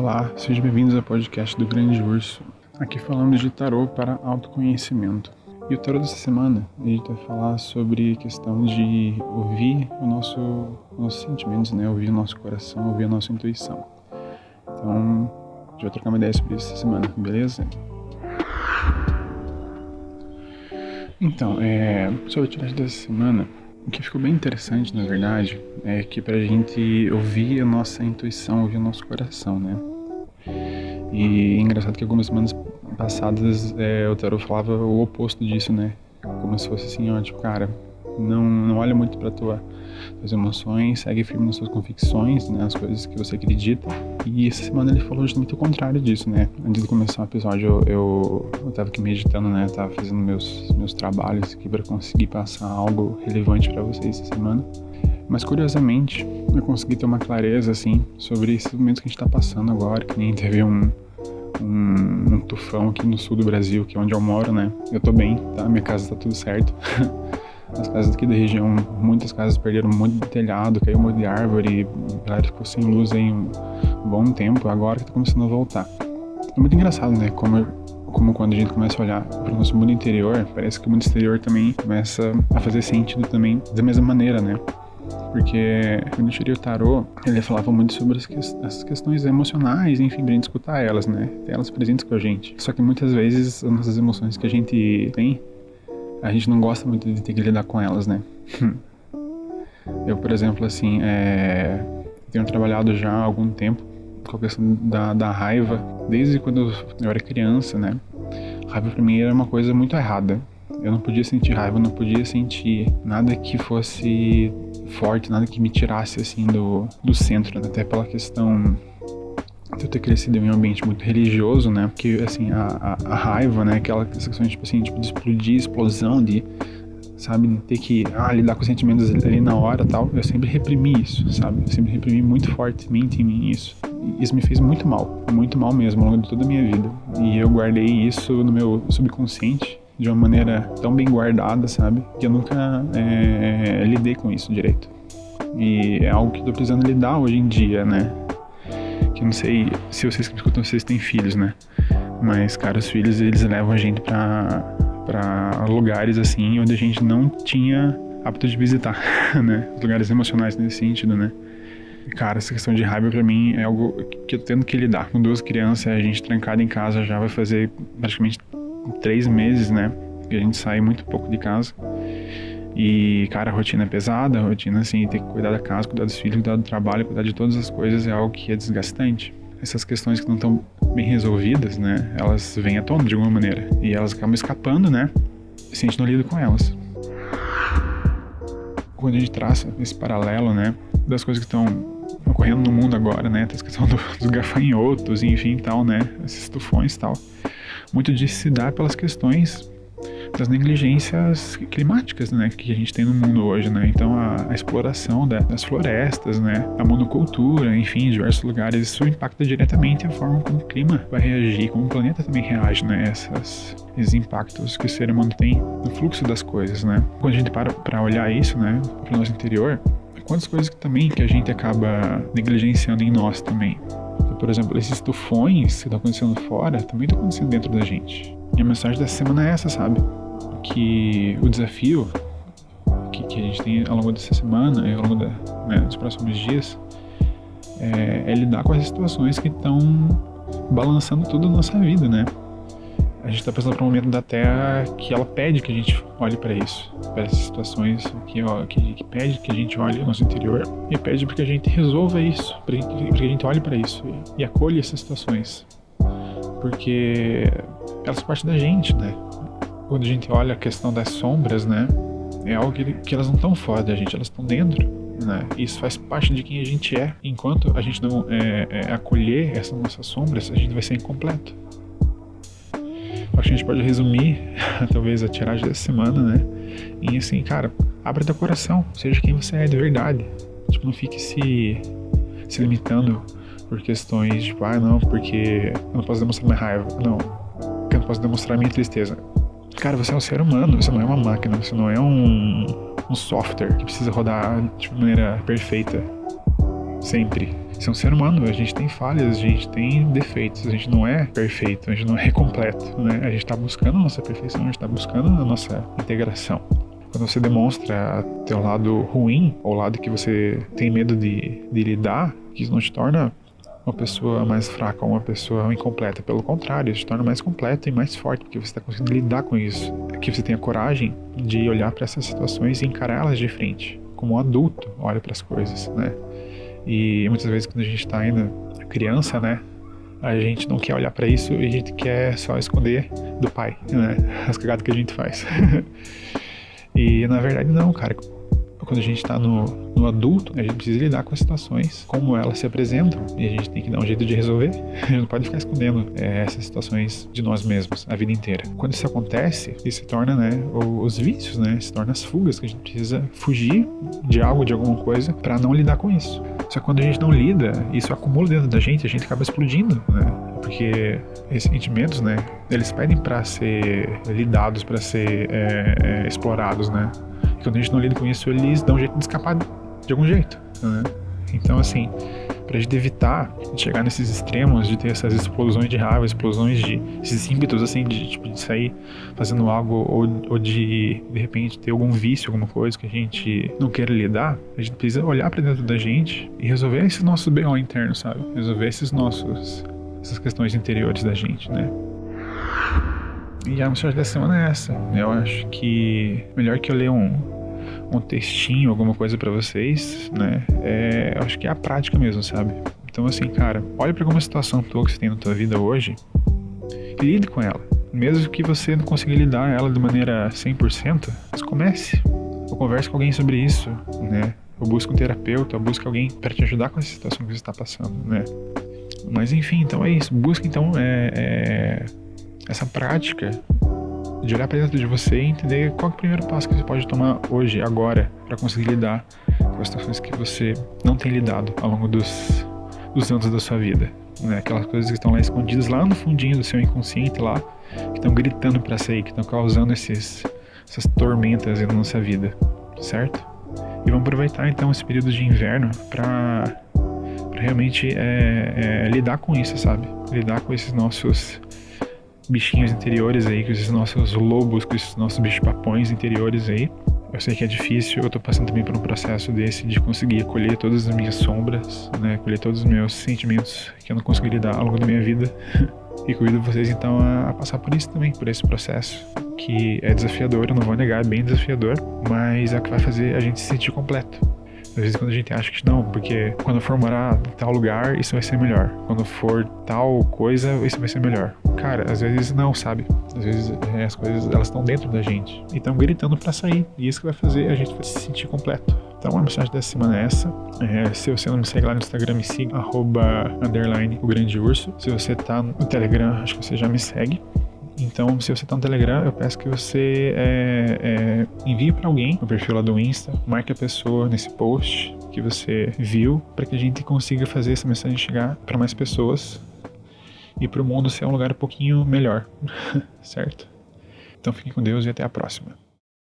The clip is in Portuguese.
Olá, sejam bem-vindos ao podcast do Grande Urso. Aqui falando de tarô para autoconhecimento. E o tarô dessa semana, a gente vai falar sobre a questão de ouvir o nosso, nossos sentimentos, né? Ouvir o nosso coração, ouvir a nossa intuição. Então, a gente vai trocar uma ideia sobre isso essa semana, beleza? Então, é, sobre a tiragem dessa semana, o que ficou bem interessante, na verdade, é que pra gente ouvir a nossa intuição, ouvir o nosso coração, né? E é engraçado que algumas semanas passadas é, o Tarot falava o oposto disso, né? Como se fosse assim, ó, tipo, cara, não, não olha muito para tua tuas emoções, segue firme nas suas convicções, né, as coisas que você acredita. E essa semana ele falou justamente o contrário disso, né? Antes de começar o episódio, eu, eu, eu tava aqui meditando, né, tava fazendo meus meus trabalhos aqui para conseguir passar algo relevante para vocês essa semana. Mas curiosamente, eu consegui ter uma clareza assim sobre esses momentos que a gente tá passando agora, que nem teve um um, um, tufão aqui no sul do Brasil, que é onde eu moro, né? Eu tô bem, tá? Minha casa tá tudo certo. As casas aqui da região, muitas casas perderam muito de telhado, caiu monte de árvore, a ficou sem luz aí um bom tempo, agora que tá começando a voltar. É muito engraçado, né? Como, como quando a gente começa a olhar para o nosso mundo interior, parece que o mundo exterior também começa a fazer sentido também da mesma maneira, né? Porque quando eu tirei o tarô, ele falava muito sobre as, que, questões emocionais, enfim, pra gente escutar elas, né? Ter elas presentes com a gente. Só que muitas vezes as nossas emoções que a gente tem a gente não gosta muito de ter que lidar com elas, né? eu, por exemplo, assim, é... tenho trabalhado já há algum tempo com a questão da, da raiva, desde quando eu era criança, né? Raiva pra mim era uma coisa muito errada. Eu não podia sentir raiva, não podia sentir nada que fosse forte, nada que me tirasse assim do, do centro, né? até pela questão de eu ter crescido em um ambiente muito religioso, né? Porque, assim, a, a, a raiva, né? Aquela questão, tipo assim, tipo, de explodir, explosão, de, sabe, de ter que ah, lidar com sentimentos ali na hora tal. Eu sempre reprimi isso, sabe? Eu sempre reprimi muito fortemente em mim isso. E isso me fez muito mal, muito mal mesmo, ao longo de toda a minha vida. E eu guardei isso no meu subconsciente de uma maneira tão bem guardada, sabe? Que eu nunca é, lidei com isso direito. E é algo que eu tô precisando lidar hoje em dia, né? Que não sei se vocês que me escutam, vocês têm filhos, né? Mas, cara, os filhos, eles levam a gente pra, pra lugares, assim, onde a gente não tinha apto de visitar, né? Lugares emocionais nesse sentido, né? Cara, essa questão de raiva para mim é algo que eu tendo que lidar. Com duas crianças, a gente trancada em casa já vai fazer praticamente três meses, né? Que a gente sai muito pouco de casa. E, cara, a rotina é pesada, a rotina, assim, ter que cuidar da casa, cuidar dos filhos, cuidar do trabalho, cuidar de todas as coisas é algo que é desgastante. Essas questões que não estão bem resolvidas, né, elas vêm à tona de alguma maneira. E elas acabam escapando, né, se a gente não lida com elas. Quando a gente traça esse paralelo, né, das coisas que estão ocorrendo no mundo agora, né, questão do, dos gafanhotos, enfim, tal, né, esses tufões e tal. Muito disso se dá pelas questões das negligências climáticas, né, que a gente tem no mundo hoje, né? Então a, a exploração da, das florestas, né, a monocultura, enfim, em diversos lugares, isso impacta diretamente a forma como o clima vai reagir, como o planeta também reage, né, essas, esses impactos que o ser humano tem no fluxo das coisas, né? Quando a gente para para olhar isso, né, para o nosso interior, quantas coisas que também que a gente acaba negligenciando em nós também. Por exemplo, esses tufões que estão acontecendo fora também estão acontecendo dentro da gente. E a mensagem dessa semana é essa, sabe? Que o desafio que, que a gente tem ao longo dessa semana e ao longo da, né, dos próximos dias é, é lidar com as situações que estão balançando toda a nossa vida, né? a gente está passando por um momento da Terra que ela pede que a gente olhe para isso, para essas situações que, ó, que, que, pede que a gente olhe no nosso interior e pede para que a gente resolva isso, para que, que, a gente olhe para isso e, e acolha essas situações, porque elas são parte da gente, né? Quando a gente olha a questão das sombras, né? É algo que, que elas não estão fora da gente, elas estão dentro. Né? Isso faz parte de quem a gente é. Enquanto a gente não é, é, acolher essas nossas sombras, a gente vai ser incompleto. Acho que a gente pode resumir, talvez, a tiragem dessa semana, né? Em assim, cara, abre teu coração, seja quem você é de verdade. Tipo, não fique se, se limitando por questões, tipo, ah, não, porque eu não posso demonstrar minha raiva. Não posso demonstrar minha tristeza. Cara, você é um ser humano, você não é uma máquina, você não é um, um software que precisa rodar de maneira perfeita sempre. Você é um ser humano, a gente tem falhas, a gente tem defeitos, a gente não é perfeito, a gente não é completo, né? A gente está buscando a nossa perfeição, a gente está buscando a nossa integração. Quando você demonstra teu lado ruim, ou lado que você tem medo de, de lidar, isso não te torna uma pessoa mais fraca ou uma pessoa incompleta. Pelo contrário, isso te torna mais completo e mais forte, porque você está conseguindo lidar com isso. Que você tenha coragem de olhar para essas situações e encará-las de frente, como um adulto olha para as coisas, né? E muitas vezes quando a gente está ainda criança, né? A gente não quer olhar para isso e a gente quer só esconder do pai, né? As cagadas que a gente faz. e na verdade não, cara quando a gente está no, no adulto, a gente precisa lidar com as situações como elas se apresentam e a gente tem que dar um jeito de resolver. A gente não pode ficar escondendo é, essas situações de nós mesmos a vida inteira. Quando isso acontece, isso se torna, né, os vícios, né, se torna as fugas que a gente precisa fugir de algo, de alguma coisa, para não lidar com isso. Só que quando a gente não lida, isso acumula dentro da gente, a gente acaba explodindo, né? Porque esses sentimentos, né, eles pedem para ser lidados, para ser é, é, explorados, né? E quando a gente não lida com isso, eles dão um jeito de escapar de algum jeito. Né? Então, assim, para a gente evitar de chegar nesses extremos, de ter essas explosões de raiva, explosões de esses ímpetos, assim, de, tipo, de sair fazendo algo ou, ou de, de repente, ter algum vício, alguma coisa que a gente não queira lidar, a gente precisa olhar para dentro da gente e resolver esses nossos BO internos, sabe? Resolver esses nossos, essas questões interiores da gente, né? E a mensagem dessa semana é essa. Eu acho que melhor que eu ler um, um textinho, alguma coisa para vocês, né? É, eu acho que é a prática mesmo, sabe? Então, assim, cara, olha para alguma situação tua que você tem na tua vida hoje lide com ela. Mesmo que você não consiga lidar ela de maneira 100%, mas comece. Ou converse com alguém sobre isso, né? Ou busque um terapeuta, ou busque alguém para te ajudar com essa situação que você está passando, né? Mas enfim, então é isso. Busque então é, é essa prática de olhar para dentro de você e entender qual é o primeiro passo que você pode tomar hoje, agora, para conseguir lidar com as situações que você não tem lidado ao longo dos, dos anos da sua vida. Né? Aquelas coisas que estão lá escondidas lá no fundinho do seu inconsciente lá, que estão gritando para sair, que estão causando esses, essas tormentas na nossa vida, certo? E vamos aproveitar então esse período de inverno para realmente é, é, lidar com isso, sabe? Lidar com esses nossos bichinhos interiores aí, com esses nossos lobos, com esses nossos bichos papões interiores aí. Eu sei que é difícil, eu tô passando também por um processo desse de conseguir colher todas as minhas sombras, né? Colher todos os meus sentimentos que eu não consegui lidar ao longo da minha vida. e convido vocês então a, a, passar por isso também, por esse processo que é desafiador, eu não vou negar, é bem desafiador, mas é o que vai fazer a gente se sentir completo. Às vezes quando a gente acha que não, porque quando for morar em tal lugar, isso vai ser melhor. Quando for tal coisa, isso vai ser melhor. Cara, às vezes não, sabe? Às vezes é, as coisas elas estão dentro da gente e estão gritando para sair. E isso que vai fazer a gente se sentir completo. Então a mensagem dessa semana é essa. É, se você não me segue lá no Instagram, me siga, arroba, underline, o grande urso. Se você tá no Telegram, acho que você já me segue. Então, se você está no Telegram, eu peço que você é, é, envie para alguém no perfil lá do Insta, marque a pessoa nesse post que você viu, para que a gente consiga fazer essa mensagem chegar para mais pessoas e para o mundo ser um lugar um pouquinho melhor, certo? Então, fiquem com Deus e até a próxima.